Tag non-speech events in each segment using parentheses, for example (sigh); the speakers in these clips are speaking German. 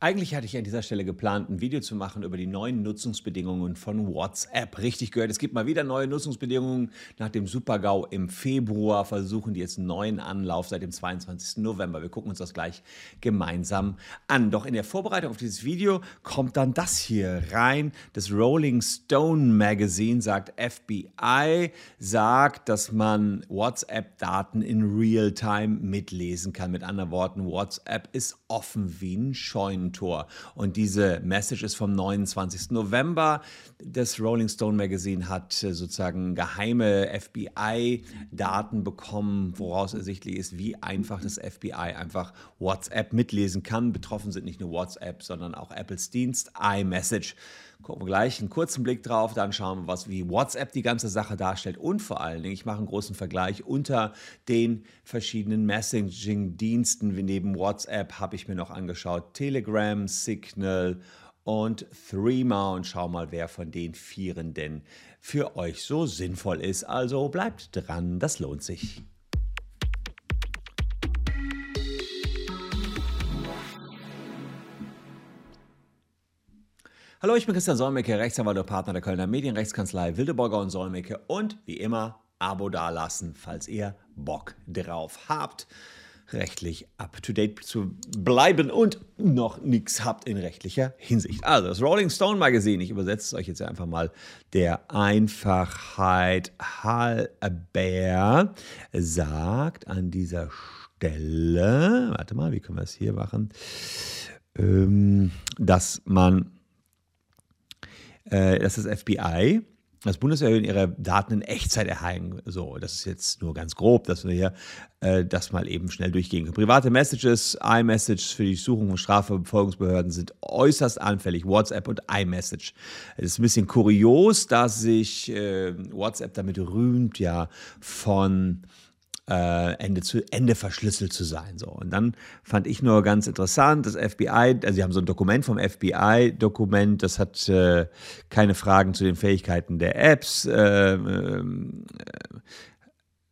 Eigentlich hatte ich an dieser Stelle geplant, ein Video zu machen über die neuen Nutzungsbedingungen von WhatsApp. Richtig gehört, es gibt mal wieder neue Nutzungsbedingungen. Nach dem Supergau im Februar versuchen die jetzt einen neuen Anlauf seit dem 22. November. Wir gucken uns das gleich gemeinsam an. Doch in der Vorbereitung auf dieses Video kommt dann das hier rein. Das Rolling Stone Magazine sagt, FBI sagt, dass man WhatsApp-Daten in Real-Time mitlesen kann. Mit anderen Worten, WhatsApp ist offen wie ein Tor. Und diese Message ist vom 29. November. Das Rolling Stone Magazine hat äh, sozusagen geheime FBI-Daten bekommen, woraus ersichtlich ist, wie einfach das FBI einfach WhatsApp mitlesen kann. Betroffen sind nicht nur WhatsApp, sondern auch Apples Dienst iMessage. Gucken wir gleich einen kurzen Blick drauf, dann schauen wir, was wie WhatsApp die ganze Sache darstellt und vor allen Dingen, ich mache einen großen Vergleich unter den verschiedenen Messaging-Diensten. Neben WhatsApp habe ich mir noch angeschaut Telegram, Signal und Threema und schau mal, wer von den Vieren denn für euch so sinnvoll ist. Also bleibt dran, das lohnt sich. Hallo, ich bin Christian Solmecke, Rechtsanwalt und Partner der Kölner Medienrechtskanzlei Wildeborger und Solmecke und wie immer Abo dalassen, falls ihr Bock drauf habt, rechtlich up to date zu bleiben und noch nichts habt in rechtlicher Hinsicht. Also das Rolling Stone Magazine, ich übersetze es euch jetzt einfach mal der Einfachheit halber, sagt an dieser Stelle, warte mal, wie können wir es hier machen, ähm, dass man äh, dass das FBI, das Bundeswehr ihre Daten in Echtzeit erhalten. So, das ist jetzt nur ganz grob, dass wir hier äh, das mal eben schnell durchgehen. Private Messages, iMessage für die Suchung von Strafverfolgungsbehörden sind äußerst anfällig. WhatsApp und iMessage. Es ist ein bisschen kurios, dass sich äh, WhatsApp damit rühmt, ja, von äh, Ende zu Ende verschlüsselt zu sein. So. Und dann fand ich nur ganz interessant, das FBI, also sie haben so ein Dokument vom FBI-Dokument, das hat äh, keine Fragen zu den Fähigkeiten der Apps, äh, äh,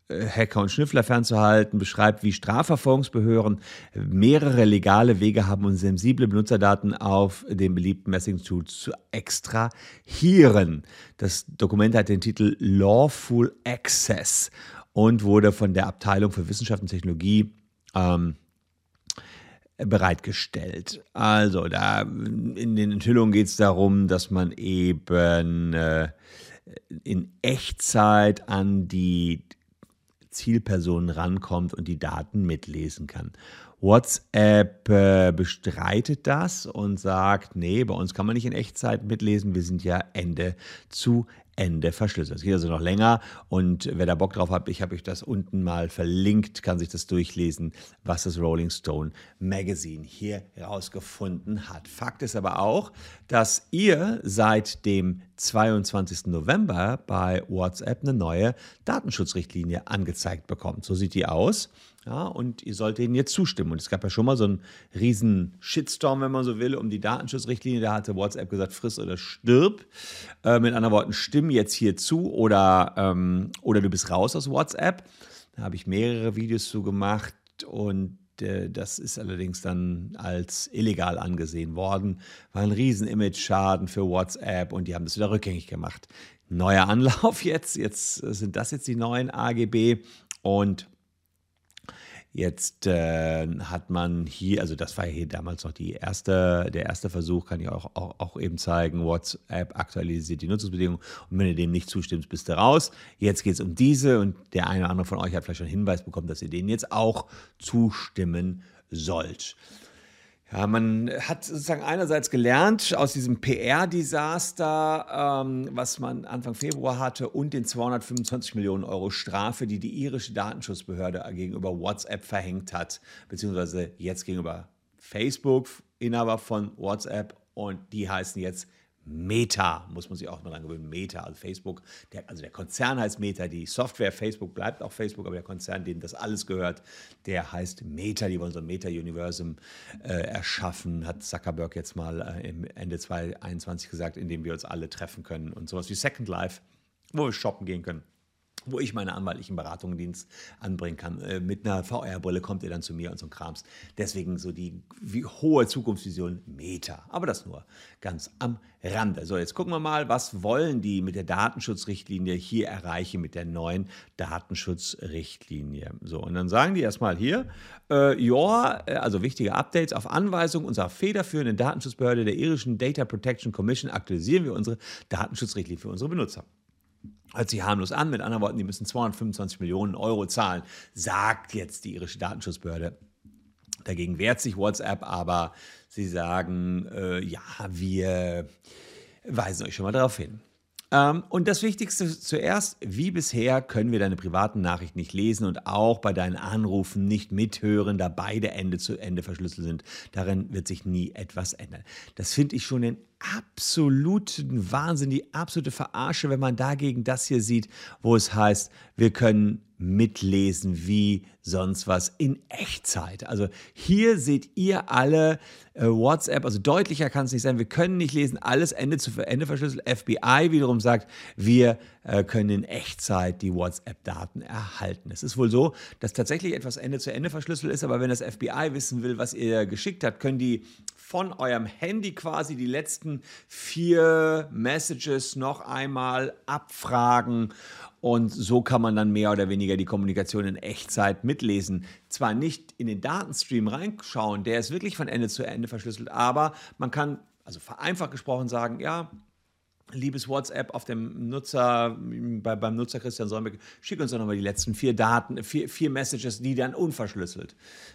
Hacker und Schnüffler fernzuhalten, beschreibt, wie Strafverfolgungsbehörden mehrere legale Wege haben, um sensible Benutzerdaten auf dem beliebten Messaging-Tool zu extrahieren. Das Dokument hat den Titel Lawful Access und wurde von der Abteilung für Wissenschaft und Technologie ähm, bereitgestellt. Also da in den Enthüllungen geht es darum, dass man eben äh, in Echtzeit an die Zielpersonen rankommt und die Daten mitlesen kann. WhatsApp äh, bestreitet das und sagt, nee, bei uns kann man nicht in Echtzeit mitlesen, wir sind ja Ende zu Ende verschlüsselt. Es geht also noch länger und wer da Bock drauf hat, ich habe euch das unten mal verlinkt, kann sich das durchlesen, was das Rolling Stone Magazine hier herausgefunden hat. Fakt ist aber auch, dass ihr seit dem 22. November bei WhatsApp eine neue Datenschutzrichtlinie angezeigt bekommt. So sieht die aus. Ja, und ihr sollt denen jetzt zustimmen. Und es gab ja schon mal so einen riesen Shitstorm, wenn man so will, um die Datenschutzrichtlinie. Da hatte WhatsApp gesagt, friss oder stirb. Äh, mit anderen Worten, stimm jetzt hier zu oder, ähm, oder du bist raus aus WhatsApp. Da habe ich mehrere Videos zu gemacht und äh, das ist allerdings dann als illegal angesehen worden. War ein riesen Image-Schaden für WhatsApp und die haben das wieder rückgängig gemacht. Neuer Anlauf (laughs) jetzt, jetzt sind das jetzt die neuen AGB und Jetzt äh, hat man hier, also das war hier damals noch die erste, der erste Versuch, kann ich auch, auch, auch eben zeigen. WhatsApp aktualisiert die Nutzungsbedingungen und wenn ihr dem nicht zustimmt, bist du raus. Jetzt geht es um diese und der eine oder andere von euch hat vielleicht schon einen Hinweis bekommen, dass ihr denen jetzt auch zustimmen sollt. Ja, man hat sozusagen einerseits gelernt aus diesem PR-Desaster, ähm, was man Anfang Februar hatte, und den 225 Millionen Euro Strafe, die die irische Datenschutzbehörde gegenüber WhatsApp verhängt hat, beziehungsweise jetzt gegenüber Facebook, Inhaber von WhatsApp, und die heißen jetzt Meta, muss man sich auch mal dran gewöhnen. Meta, also Facebook, der, also der Konzern heißt Meta, die Software Facebook bleibt auch Facebook, aber der Konzern, dem das alles gehört, der heißt Meta. Die wollen so ein Meta-Universum äh, erschaffen, hat Zuckerberg jetzt mal äh, Ende 2021 gesagt, in dem wir uns alle treffen können und sowas wie Second Life, wo wir shoppen gehen können. Wo ich meine anwaltlichen Beratungsdienst anbringen kann. Äh, mit einer VR-Brille kommt ihr dann zu mir und so ein Krams. Deswegen so die hohe Zukunftsvision Meta. Aber das nur ganz am Rande. So, jetzt gucken wir mal, was wollen die mit der Datenschutzrichtlinie hier erreichen mit der neuen Datenschutzrichtlinie. So, und dann sagen die erstmal hier, äh, ja, äh, also wichtige Updates auf Anweisung unserer federführenden Datenschutzbehörde der irischen Data Protection Commission aktualisieren wir unsere Datenschutzrichtlinie für unsere Benutzer hört sich harmlos an. Mit anderen Worten, die müssen 225 Millionen Euro zahlen, sagt jetzt die irische Datenschutzbehörde. Dagegen wehrt sich WhatsApp, aber sie sagen, äh, ja, wir weisen euch schon mal darauf hin. Ähm, und das Wichtigste zuerst, wie bisher können wir deine privaten Nachrichten nicht lesen und auch bei deinen Anrufen nicht mithören, da beide Ende zu Ende verschlüsselt sind. Darin wird sich nie etwas ändern. Das finde ich schon den absoluten Wahnsinn, die absolute Verarsche, wenn man dagegen das hier sieht, wo es heißt, wir können mitlesen wie sonst was in Echtzeit. Also hier seht ihr alle äh, WhatsApp, also deutlicher kann es nicht sein, wir können nicht lesen, alles Ende zu Ende verschlüsselt. FBI wiederum sagt, wir äh, können in Echtzeit die WhatsApp-Daten erhalten. Es ist wohl so, dass tatsächlich etwas Ende zu Ende verschlüsselt ist, aber wenn das FBI wissen will, was ihr geschickt habt, können die von eurem Handy quasi die letzten vier Messages noch einmal abfragen und so kann man dann mehr oder weniger die Kommunikation in Echtzeit mitlesen. Zwar nicht in den Datenstream reinschauen, der ist wirklich von Ende zu Ende verschlüsselt, aber man kann, also vereinfacht gesprochen, sagen, ja, liebes WhatsApp auf dem Nutzer, bei, beim Nutzer Christian Solmecke, schick uns doch nochmal die letzten vier Daten, vier, vier Messages, die dann unverschlüsselt.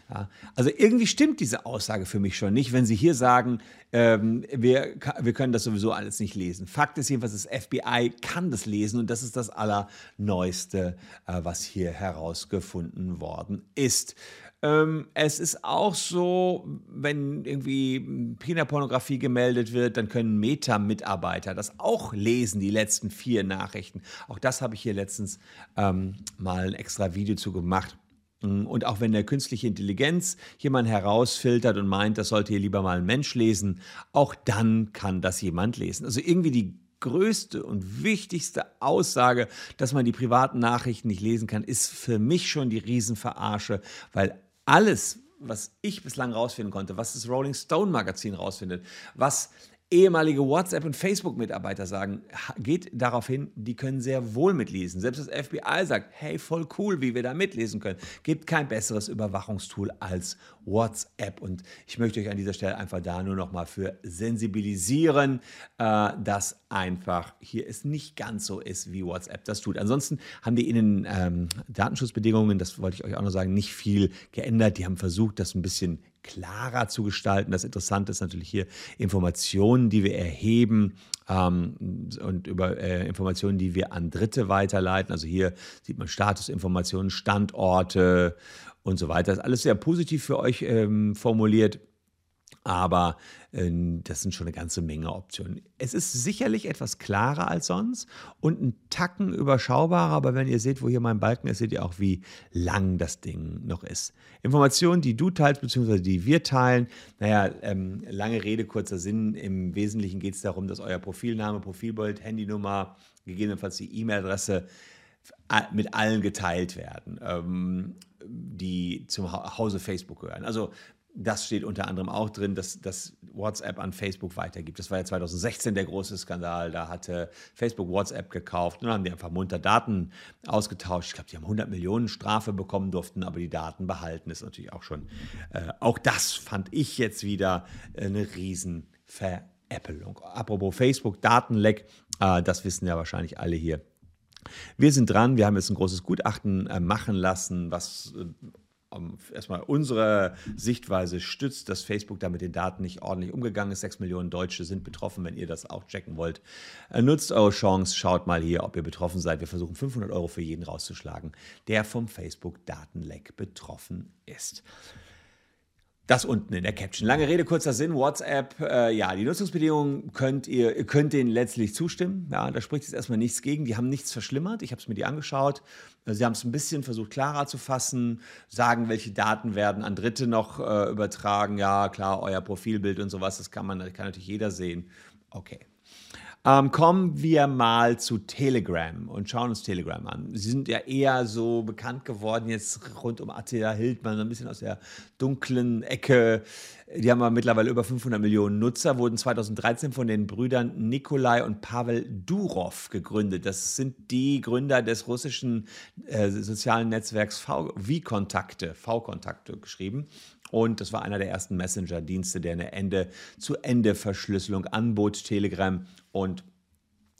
Ja, also irgendwie stimmt diese Aussage für mich schon nicht, wenn Sie hier sagen, ähm, wir, wir können das sowieso alles nicht lesen. Fakt ist jedenfalls, das FBI kann das lesen und das ist das Allerneueste, äh, was hier herausgefunden worden ist. Ähm, es ist auch so, wenn irgendwie Kinderpornografie gemeldet wird, dann können Meta-Mitarbeiter das auch lesen, die letzten vier Nachrichten. Auch das habe ich hier letztens ähm, mal ein extra Video zu gemacht. Mm, und auch wenn der künstliche Intelligenz jemand herausfiltert und meint, das sollte hier lieber mal ein Mensch lesen, auch dann kann das jemand lesen. Also irgendwie die größte und wichtigste Aussage, dass man die privaten Nachrichten nicht lesen kann, ist für mich schon die Riesenverarsche, weil alles, was ich bislang rausfinden konnte, was das Rolling Stone Magazin rausfindet, was ehemalige WhatsApp- und Facebook-Mitarbeiter sagen, geht darauf hin, die können sehr wohl mitlesen. Selbst das FBI sagt, hey, voll cool, wie wir da mitlesen können. Gibt kein besseres Überwachungstool als WhatsApp. Und ich möchte euch an dieser Stelle einfach da nur noch mal für sensibilisieren, äh, dass einfach hier es nicht ganz so ist, wie WhatsApp das tut. Ansonsten haben die in den ähm, Datenschutzbedingungen, das wollte ich euch auch noch sagen, nicht viel geändert. Die haben versucht, das ein bisschen klarer zu gestalten. Das Interessante ist natürlich hier Informationen, die wir erheben ähm, und über äh, Informationen, die wir an Dritte weiterleiten. Also hier sieht man Statusinformationen, Standorte und so weiter. Das ist alles sehr positiv für euch ähm, formuliert. Aber äh, das sind schon eine ganze Menge Optionen. Es ist sicherlich etwas klarer als sonst und ein Tacken überschaubarer, aber wenn ihr seht, wo hier mein Balken ist, seht ihr auch, wie lang das Ding noch ist. Informationen, die du teilst, beziehungsweise die wir teilen, naja, ähm, lange Rede, kurzer Sinn. Im Wesentlichen geht es darum, dass euer Profilname, Profilbild, Handynummer, gegebenenfalls die E-Mail-Adresse mit allen geteilt werden, ähm, die zum Hause Facebook gehören. Also das steht unter anderem auch drin, dass, dass WhatsApp an Facebook weitergibt. Das war ja 2016 der große Skandal. Da hatte Facebook WhatsApp gekauft und dann haben die einfach munter Daten ausgetauscht. Ich glaube, die haben 100 Millionen Strafe bekommen, durften aber die Daten behalten. Ist natürlich auch schon, äh, auch das fand ich jetzt wieder eine riesen Veräppelung. Apropos Facebook, Datenleck, äh, das wissen ja wahrscheinlich alle hier. Wir sind dran, wir haben jetzt ein großes Gutachten äh, machen lassen, was äh, erstmal unsere Sichtweise stützt, dass Facebook da mit den Daten nicht ordentlich umgegangen ist. Sechs Millionen Deutsche sind betroffen, wenn ihr das auch checken wollt. Äh, nutzt eure Chance, schaut mal hier, ob ihr betroffen seid. Wir versuchen 500 Euro für jeden rauszuschlagen, der vom Facebook-Datenleck betroffen ist. Das unten in der Caption. Lange Rede, kurzer Sinn. WhatsApp, äh, ja, die Nutzungsbedingungen könnt ihr, ihr könnt denen letztlich zustimmen. Ja, da spricht jetzt erstmal nichts gegen. Die haben nichts verschlimmert. Ich habe es mir die angeschaut. Sie haben es ein bisschen versucht klarer zu fassen, sagen, welche Daten werden an Dritte noch äh, übertragen. Ja, klar, euer Profilbild und sowas, das kann man, das kann natürlich jeder sehen. Okay. Ähm, kommen wir mal zu Telegram und schauen uns Telegram an. Sie sind ja eher so bekannt geworden jetzt rund um Attila Hildmann, so ein bisschen aus der dunklen Ecke. Die haben aber mittlerweile über 500 Millionen Nutzer, wurden 2013 von den Brüdern Nikolai und Pavel Durov gegründet. Das sind die Gründer des russischen äh, sozialen Netzwerks V-Kontakte, V-Kontakte geschrieben. Und das war einer der ersten Messenger-Dienste, der eine Ende-zu-Ende-Verschlüsselung anbot, Telegram. Und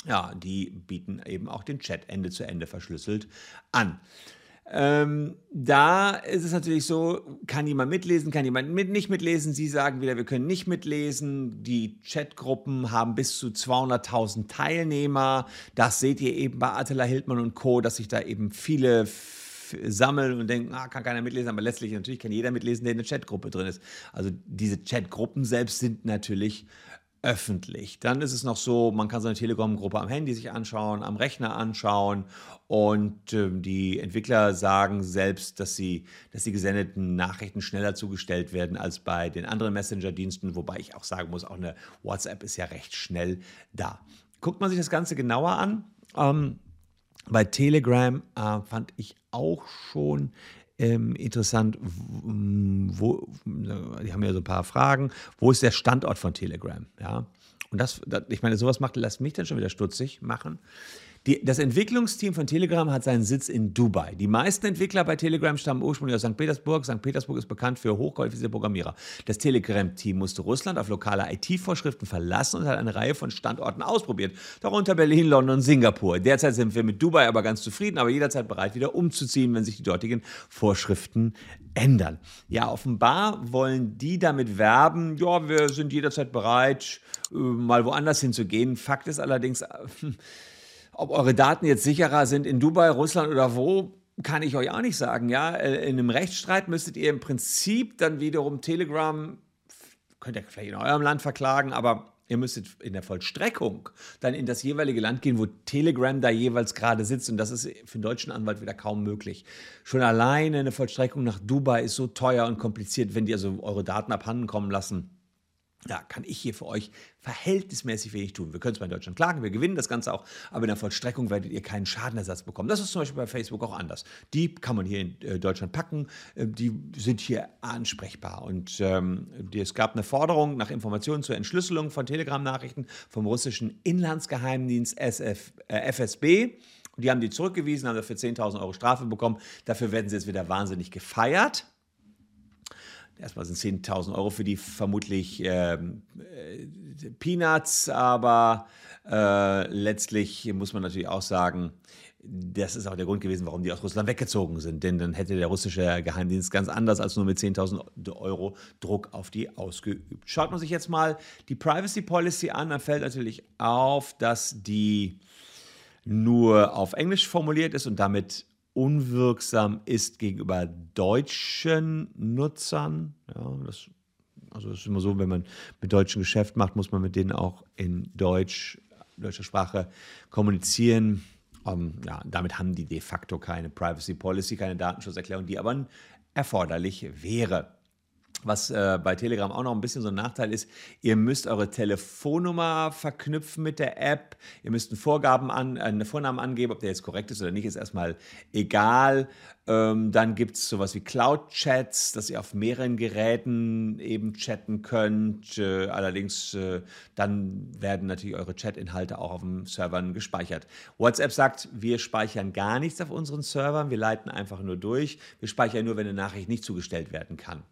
ja, die bieten eben auch den Chat Ende zu Ende verschlüsselt an. Ähm, da ist es natürlich so, kann jemand mitlesen, kann jemand mit, nicht mitlesen. Sie sagen wieder, wir können nicht mitlesen. Die Chatgruppen haben bis zu 200.000 Teilnehmer. Das seht ihr eben bei Attila Hildmann und Co., dass sich da eben viele sammeln und denken, ah, kann keiner mitlesen, aber letztlich natürlich kann jeder mitlesen, der in der Chatgruppe drin ist. Also diese Chatgruppen selbst sind natürlich öffentlich. Dann ist es noch so, man kann so eine Telegram-Gruppe am Handy sich anschauen, am Rechner anschauen und äh, die Entwickler sagen selbst, dass sie, dass die gesendeten Nachrichten schneller zugestellt werden als bei den anderen Messenger-Diensten, wobei ich auch sagen muss, auch eine WhatsApp ist ja recht schnell da. Guckt man sich das Ganze genauer an. Ähm, bei Telegram äh, fand ich auch schon ähm, interessant, wo, die haben ja so ein paar Fragen, wo ist der Standort von Telegram? Ja? Und das, das ich meine, sowas macht, lässt mich dann schon wieder stutzig machen. Die, das Entwicklungsteam von Telegram hat seinen Sitz in Dubai. Die meisten Entwickler bei Telegram stammen ursprünglich aus St. Petersburg. St. Petersburg ist bekannt für hochqualifizierte Programmierer. Das Telegram-Team musste Russland auf lokale IT-Vorschriften verlassen und hat eine Reihe von Standorten ausprobiert, darunter Berlin, London und Singapur. Derzeit sind wir mit Dubai aber ganz zufrieden, aber jederzeit bereit, wieder umzuziehen, wenn sich die dortigen Vorschriften ändern. Ja, offenbar wollen die damit werben, ja, wir sind jederzeit bereit, äh, mal woanders hinzugehen. Fakt ist allerdings, ob eure Daten jetzt sicherer sind in Dubai, Russland oder wo, kann ich euch auch nicht sagen. Ja, äh, in einem Rechtsstreit müsstet ihr im Prinzip dann wiederum Telegram, könnt ihr vielleicht in eurem Land verklagen, aber ihr müsstet in der Vollstreckung dann in das jeweilige Land gehen, wo Telegram da jeweils gerade sitzt. Und das ist für einen deutschen Anwalt wieder kaum möglich. Schon alleine eine Vollstreckung nach Dubai ist so teuer und kompliziert, wenn die also eure Daten abhanden kommen lassen ja, kann ich hier für euch verhältnismäßig wenig tun. Wir können zwar in Deutschland klagen, wir gewinnen das Ganze auch, aber in der Vollstreckung werdet ihr keinen Schadenersatz bekommen. Das ist zum Beispiel bei Facebook auch anders. Die kann man hier in äh, Deutschland packen, äh, die sind hier ansprechbar. Und ähm, es gab eine Forderung nach Informationen zur Entschlüsselung von Telegram-Nachrichten vom russischen Inlandsgeheimdienst SF, äh, FSB. Die haben die zurückgewiesen, haben dafür 10.000 Euro Strafe bekommen. Dafür werden sie jetzt wieder wahnsinnig gefeiert. Erstmal sind 10.000 Euro für die vermutlich ähm, äh, Peanuts, aber äh, letztlich muss man natürlich auch sagen, das ist auch der Grund gewesen, warum die aus Russland weggezogen sind. Denn dann hätte der russische Geheimdienst ganz anders als nur mit 10.000 Euro Druck auf die ausgeübt. Schaut man sich jetzt mal die Privacy Policy an, dann fällt natürlich auf, dass die nur auf Englisch formuliert ist und damit unwirksam ist gegenüber deutschen Nutzern. Ja, das, also es ist immer so, wenn man mit Deutschen Geschäft macht, muss man mit denen auch in Deutsch, deutscher Sprache kommunizieren. Um, ähm, ja, damit haben die de facto keine Privacy Policy, keine Datenschutzerklärung, die aber erforderlich wäre. Was äh, bei Telegram auch noch ein bisschen so ein Nachteil ist, ihr müsst eure Telefonnummer verknüpfen mit der App. Ihr müsst einen Vorgaben an, äh, Vornamen angeben, ob der jetzt korrekt ist oder nicht, ist erstmal egal. Ähm, dann gibt es sowas wie Cloud-Chats, dass ihr auf mehreren Geräten eben chatten könnt. Äh, allerdings äh, dann werden natürlich eure Chat-Inhalte auch auf den Servern gespeichert. WhatsApp sagt, wir speichern gar nichts auf unseren Servern, wir leiten einfach nur durch. Wir speichern nur, wenn eine Nachricht nicht zugestellt werden kann.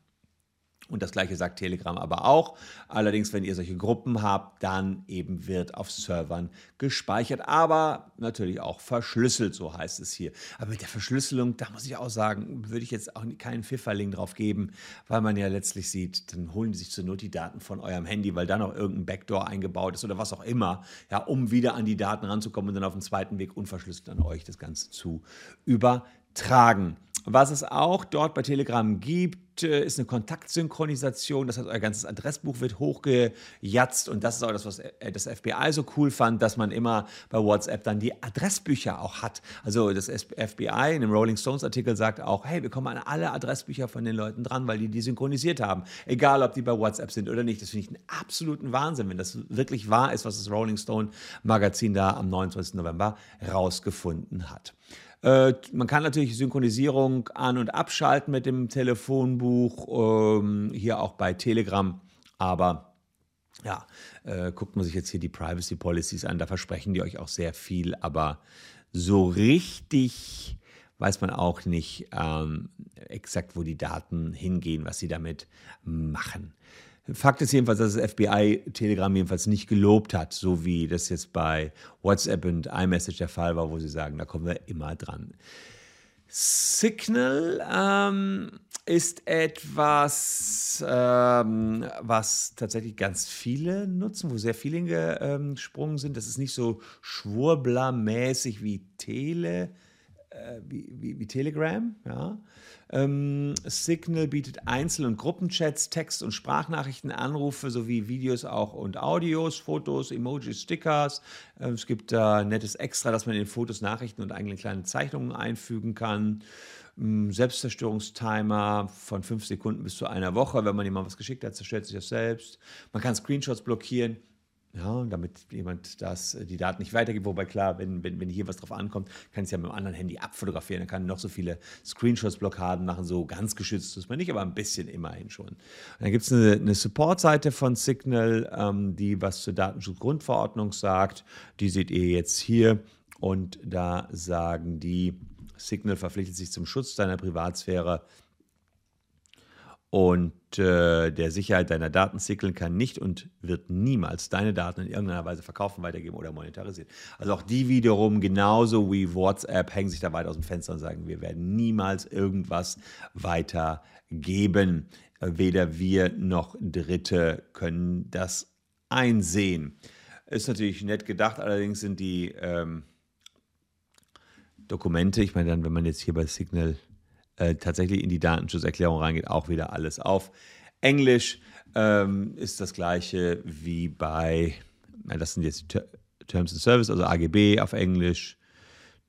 Und das gleiche sagt Telegram aber auch. Allerdings, wenn ihr solche Gruppen habt, dann eben wird auf Servern gespeichert, aber natürlich auch verschlüsselt, so heißt es hier. Aber mit der Verschlüsselung, da muss ich auch sagen, würde ich jetzt auch keinen Pfifferling drauf geben, weil man ja letztlich sieht, dann holen die sich zur Not die Daten von eurem Handy, weil da noch irgendein Backdoor eingebaut ist oder was auch immer, ja, um wieder an die Daten ranzukommen und dann auf dem zweiten Weg unverschlüsselt an euch das Ganze zu übertragen tragen. Was es auch dort bei Telegram gibt, äh, ist eine Kontaktsynchronisation. Das heißt, euer ganzes Adressbuch wird hochgejatzt und das ist auch das, was äh, das FBI so cool fand, dass man immer bei WhatsApp dann die Adressbücher auch hat. Also das FBI in dem Rolling Stones Artikel sagt auch, hey, wir kommen an alle Adressbücher von den Leuten dran, weil die die synchronisiert haben. Egal, ob die bei WhatsApp sind oder nicht. Das finde ich einen absoluten Wahnsinn, wenn das wirklich wahr ist, was das Rolling Stone Magazin da am 29. November rausgefunden hat. Äh, man kann natürlich Synchronisierung an- und abschalten mit dem Telefonbuch, ähm, hier auch bei Telegram, aber ja, äh, guckt man sich jetzt hier die Privacy Policies an, da versprechen die euch auch sehr viel, aber so richtig weiß man auch nicht ähm, exakt, wo die Daten hingehen, was sie damit machen. Fakt ist jedenfalls, dass das FBI Telegram jedenfalls nicht gelobt hat, so wie das jetzt bei WhatsApp und iMessage der Fall war, wo sie sagen, da kommen wir immer dran. Signal ähm, ist etwas, ähm, was tatsächlich ganz viele nutzen, wo sehr viele hingesprungen sind. Das ist nicht so schwurblermäßig wie Tele, äh, wie, wie, wie, Telegram. Ja. Ähm, Signal bietet Einzel- und Gruppenchats, Text- und Sprachnachrichten, Anrufe sowie Videos auch und Audios, Fotos, Emojis, Stickers. Ähm, es gibt da nettes Extra, dass man in Fotos Nachrichten und eigene kleine Zeichnungen einfügen kann. Ähm, Selbstzerstörungstimer von fünf Sekunden bis zu einer Woche. Wenn man jemand was geschickt hat, zerstört sich das selbst. Man kann Screenshots blockieren. Ja, damit jemand das, äh, die Daten nicht weitergibt. Wobei klar, wenn, wenn, wenn hier was drauf ankommt, kann es ja mit dem anderen Handy abfotografieren. Dann kann noch so viele Screenshots-Blockaden machen. So ganz geschützt ist man nicht, aber ein bisschen immerhin schon. Und dann gibt es eine, eine Support-Seite von Signal, ähm, die was zur Datenschutzgrundverordnung sagt. Die seht ihr jetzt hier. Und da sagen die, Signal verpflichtet sich zum Schutz deiner Privatsphäre und äh, der Sicherheit deiner Daten Signal kann nicht und wird niemals deine Daten in irgendeiner Weise verkaufen, weitergeben oder monetarisieren. Also auch die wiederum, genauso wie WhatsApp, hängen sich da weit aus dem Fenster und sagen, wir werden niemals irgendwas weitergeben. Weder wir noch Dritte können das einsehen. Ist natürlich nett gedacht, allerdings sind die ähm, Dokumente, ich meine dann, wenn man jetzt hier bei Signal äh, tatsächlich in die Datenschutzerklärung reingeht, auch wieder alles auf Englisch. Ähm, ist das gleiche wie bei, das sind jetzt Terms of Service, also AGB auf Englisch,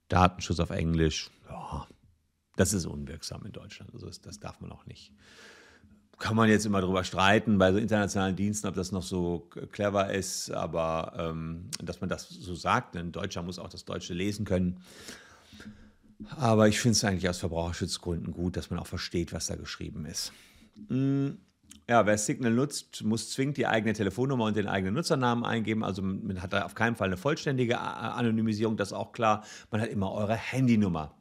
Datenschutz auf Englisch. Ja, das ist unwirksam in Deutschland. Also das, das darf man auch nicht kann man jetzt immer drüber streiten bei so internationalen Diensten, ob das noch so clever ist, aber ähm, dass man das so sagt, ein Deutscher muss auch das Deutsche lesen können. Aber ich finde es eigentlich aus Verbraucherschutzgründen gut, dass man auch versteht, was da geschrieben ist. Hm, ja, wer Signal nutzt, muss zwingend die eigene Telefonnummer und den eigenen Nutzernamen eingeben. Also man hat da auf keinen Fall eine vollständige Anonymisierung, das ist auch klar. Man hat immer eure Handynummer.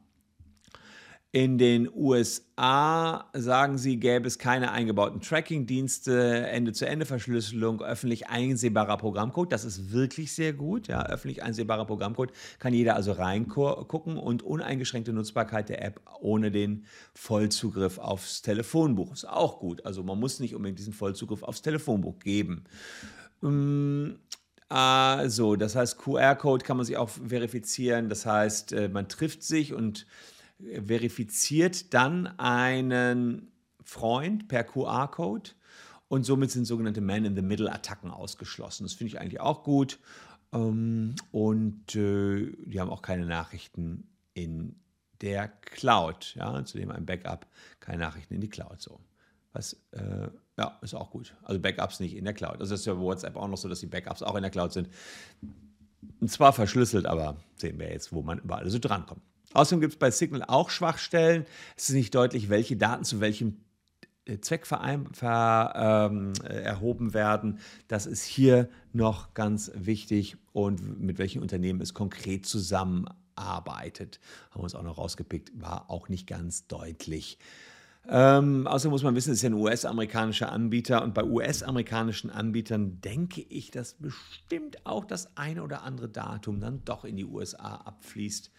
In den USA sagen sie, gäbe es keine eingebauten Tracking-Dienste, Ende-zu-Ende-Verschlüsselung, öffentlich einsehbarer Programmcode. Das ist wirklich sehr gut. Ja, öffentlich einsehbarer Programmcode kann jeder also reingucken und uneingeschränkte Nutzbarkeit der App ohne den Vollzugriff aufs Telefonbuch. Ist auch gut. Also man muss nicht unbedingt diesen Vollzugriff aufs Telefonbuch geben. Also, das heißt, QR-Code kann man sich auch verifizieren. Das heißt, äh, man trifft sich und verifiziert dann einen Freund per QR-Code und somit sind sogenannte Man-in-the-Middle-Attacken ausgeschlossen. Das finde ich eigentlich auch gut. Ähm, und äh, die haben auch keine Nachrichten in der Cloud. Ja, zudem ein Backup, keine Nachrichten in die Cloud. So. Was, äh, ja, ist auch gut. Also Backups nicht in der Cloud. Also das ist ja bei WhatsApp auch noch so, dass die Backups auch in der Cloud sind. Und zwar verschlüsselt, aber sehen wir jetzt, wo man überall so drankommt. Außerdem gibt es bei Signal auch Schwachstellen. Es ist nicht deutlich, welche Daten zu welchem äh, Zweck ver, ähm, äh, erhoben werden. Das ist hier noch ganz wichtig und mit welchen Unternehmen es konkret zusammenarbeitet. Haben wir uns auch noch rausgepickt, war auch nicht ganz deutlich. Ähm, außerdem muss man wissen, es ist ja ein US-amerikanischer Anbieter und bei US-amerikanischen Anbietern denke ich, dass bestimmt auch das eine oder andere Datum dann doch in die USA abfließt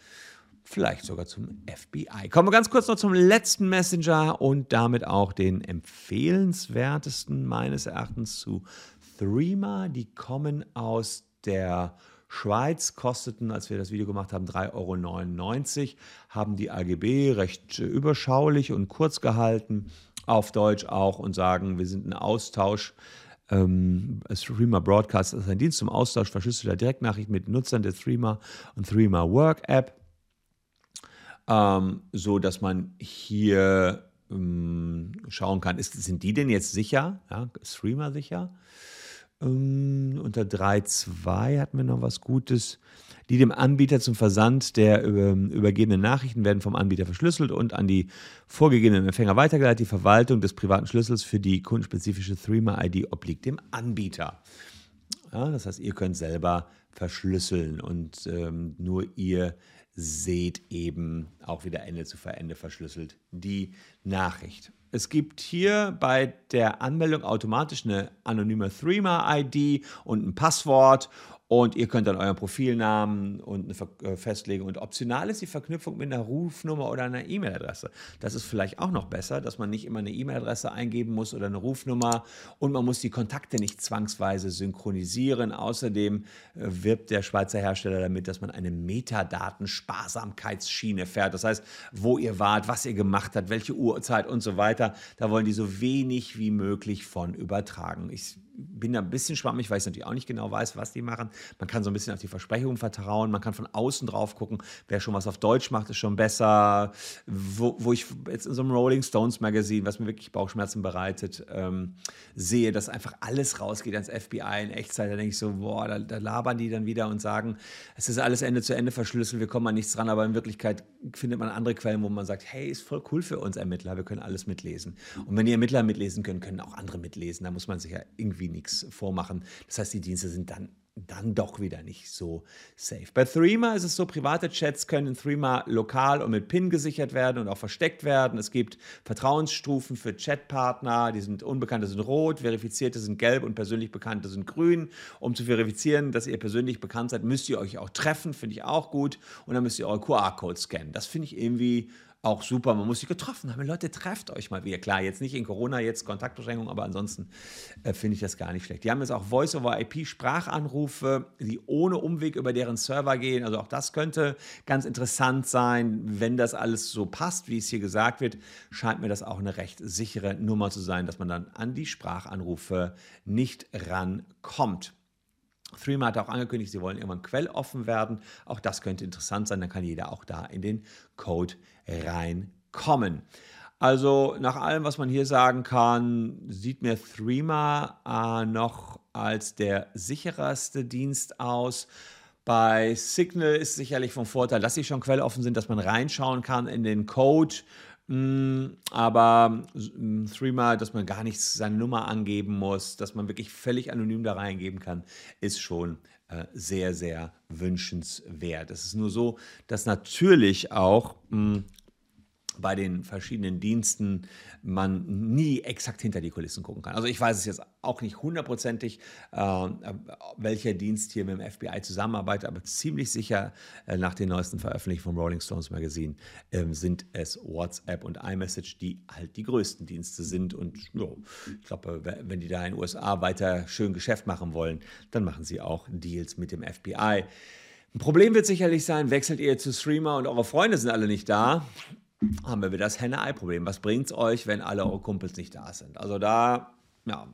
vielleicht sogar zum FBI. Kommen wir ganz kurz noch zum letzten Messenger und damit auch den empfehlenswertesten meines Erachtens zu Threema. Die kommen aus der Schweiz kosteten, als wir das Video gemacht haben, 3,99 Euro, haben die AGB recht überschaulich und kurz gehalten, auf Deutsch auch und sagen, wir sind ein Austausch. Ähm, Threema Broadcast ist ein Dienst zum Austausch verschlüsselter Direktnachrichten mit Nutzern der Threema und Threema Work App, ähm, so dass man hier ähm, schauen kann, ist, sind die denn jetzt sicher? Ja, Streamer sicher? Ähm, unter 3.2 hatten wir noch was Gutes. Die dem Anbieter zum Versand der übergebenen Nachrichten werden vom Anbieter verschlüsselt und an die vorgegebenen Empfänger weitergeleitet. Die Verwaltung des privaten Schlüssels für die kundenspezifische Threema-ID obliegt dem Anbieter. Ja, das heißt, ihr könnt selber verschlüsseln und ähm, nur ihr seht eben auch wieder Ende zu Ende verschlüsselt die Nachricht. Es gibt hier bei der Anmeldung automatisch eine anonyme Threema-ID und ein Passwort und ihr könnt dann euren Profilnamen und eine äh, festlegen. Und optional ist die Verknüpfung mit einer Rufnummer oder einer E-Mail-Adresse. Das ist vielleicht auch noch besser, dass man nicht immer eine E-Mail-Adresse eingeben muss oder eine Rufnummer. Und man muss die Kontakte nicht zwangsweise synchronisieren. Außerdem äh, wirbt der Schweizer Hersteller damit, dass man eine Metadatensparsamkeitsschiene fährt. Das heißt, wo ihr wart, was ihr gemacht habt, welche Uhrzeit und so weiter. Da wollen die so wenig wie möglich von übertragen. Ich bin da ein bisschen schwammig, weil ich natürlich auch nicht genau weiß, was die machen. Man kann so ein bisschen auf die Versprechungen vertrauen, man kann von außen drauf gucken, wer schon was auf Deutsch macht, ist schon besser. Wo, wo ich jetzt in so einem Rolling Stones Magazine, was mir wirklich Bauchschmerzen bereitet, ähm, sehe, dass einfach alles rausgeht ans FBI in Echtzeit, da denke ich so, boah, da, da labern die dann wieder und sagen, es ist alles Ende zu Ende verschlüsselt, wir kommen an nichts dran, aber in Wirklichkeit findet man andere Quellen, wo man sagt, hey, ist voll cool für uns Ermittler, wir können alles mitlesen. Und wenn die Ermittler mitlesen können, können auch andere mitlesen. Da muss man sich ja irgendwie nichts vormachen. Das heißt, die Dienste sind dann dann doch wieder nicht so safe. Bei Threema ist es so, private Chats können in Threema lokal und mit PIN gesichert werden und auch versteckt werden. Es gibt Vertrauensstufen für Chatpartner, die sind unbekannte sind rot, verifizierte sind gelb und persönlich bekannte sind grün. Um zu verifizieren, dass ihr persönlich bekannt seid, müsst ihr euch auch treffen, finde ich auch gut. Und dann müsst ihr eure QR-Code scannen. Das finde ich irgendwie auch super. Man muss sich getroffen haben. Leute, trefft euch mal wieder. Klar, jetzt nicht in Corona, jetzt Kontaktbeschränkungen, aber ansonsten äh, finde ich das gar nicht schlecht. Die haben jetzt auch Voice-over-IP-Sprachanrufe, die ohne Umweg über deren Server gehen. Also auch das könnte ganz interessant sein. Wenn das alles so passt, wie es hier gesagt wird, scheint mir das auch eine recht sichere Nummer zu sein, dass man dann an die Sprachanrufe nicht rankommt. Threema hat auch angekündigt, sie wollen irgendwann quelloffen werden. Auch das könnte interessant sein, dann kann jeder auch da in den Code reinkommen. Also nach allem, was man hier sagen kann, sieht mir Threema äh, noch als der sicherste Dienst aus. Bei Signal ist sicherlich vom Vorteil, dass sie schon quelloffen sind, dass man reinschauen kann in den Code aber mm, Threema, dass man gar nicht seine Nummer angeben muss, dass man wirklich völlig anonym da reingeben kann, ist schon äh, sehr, sehr wünschenswert. Es ist nur so, dass natürlich auch mm, bei den verschiedenen Diensten man nie exakt hinter die Kulissen gucken kann. Also ich weiß es jetzt auch nicht hundertprozentig, äh, welcher Dienst hier mit dem FBI zusammenarbeitet, aber ziemlich sicher äh, nach den neuesten Veröffentlichungen vom Rolling Stones Magazine äh, sind es WhatsApp und iMessage, die halt die größten Dienste sind. Und jo, ich glaube, wenn die da in den USA weiter schön Geschäft machen wollen, dann machen sie auch Deals mit dem FBI. Ein Problem wird sicherlich sein, wechselt ihr zu Streamer und eure Freunde sind alle nicht da haben wir wieder das Henne-Ei-Problem. Was bringt es euch, wenn alle eure Kumpels nicht da sind? Also da, ja,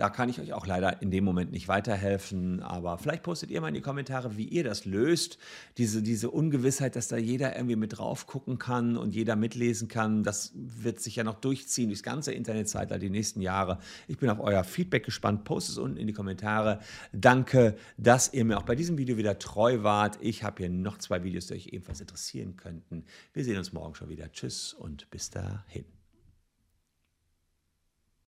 da kann ich euch auch leider in dem Moment nicht weiterhelfen, aber vielleicht postet ihr mal in die Kommentare, wie ihr das löst. Diese, diese Ungewissheit, dass da jeder irgendwie mit drauf gucken kann und jeder mitlesen kann, das wird sich ja noch durchziehen durchs ganze Internetzeitalter die nächsten Jahre. Ich bin auf euer Feedback gespannt. Postet es unten in die Kommentare. Danke, dass ihr mir auch bei diesem Video wieder treu wart. Ich habe hier noch zwei Videos, die euch ebenfalls interessieren könnten. Wir sehen uns morgen schon wieder. Tschüss und bis dahin.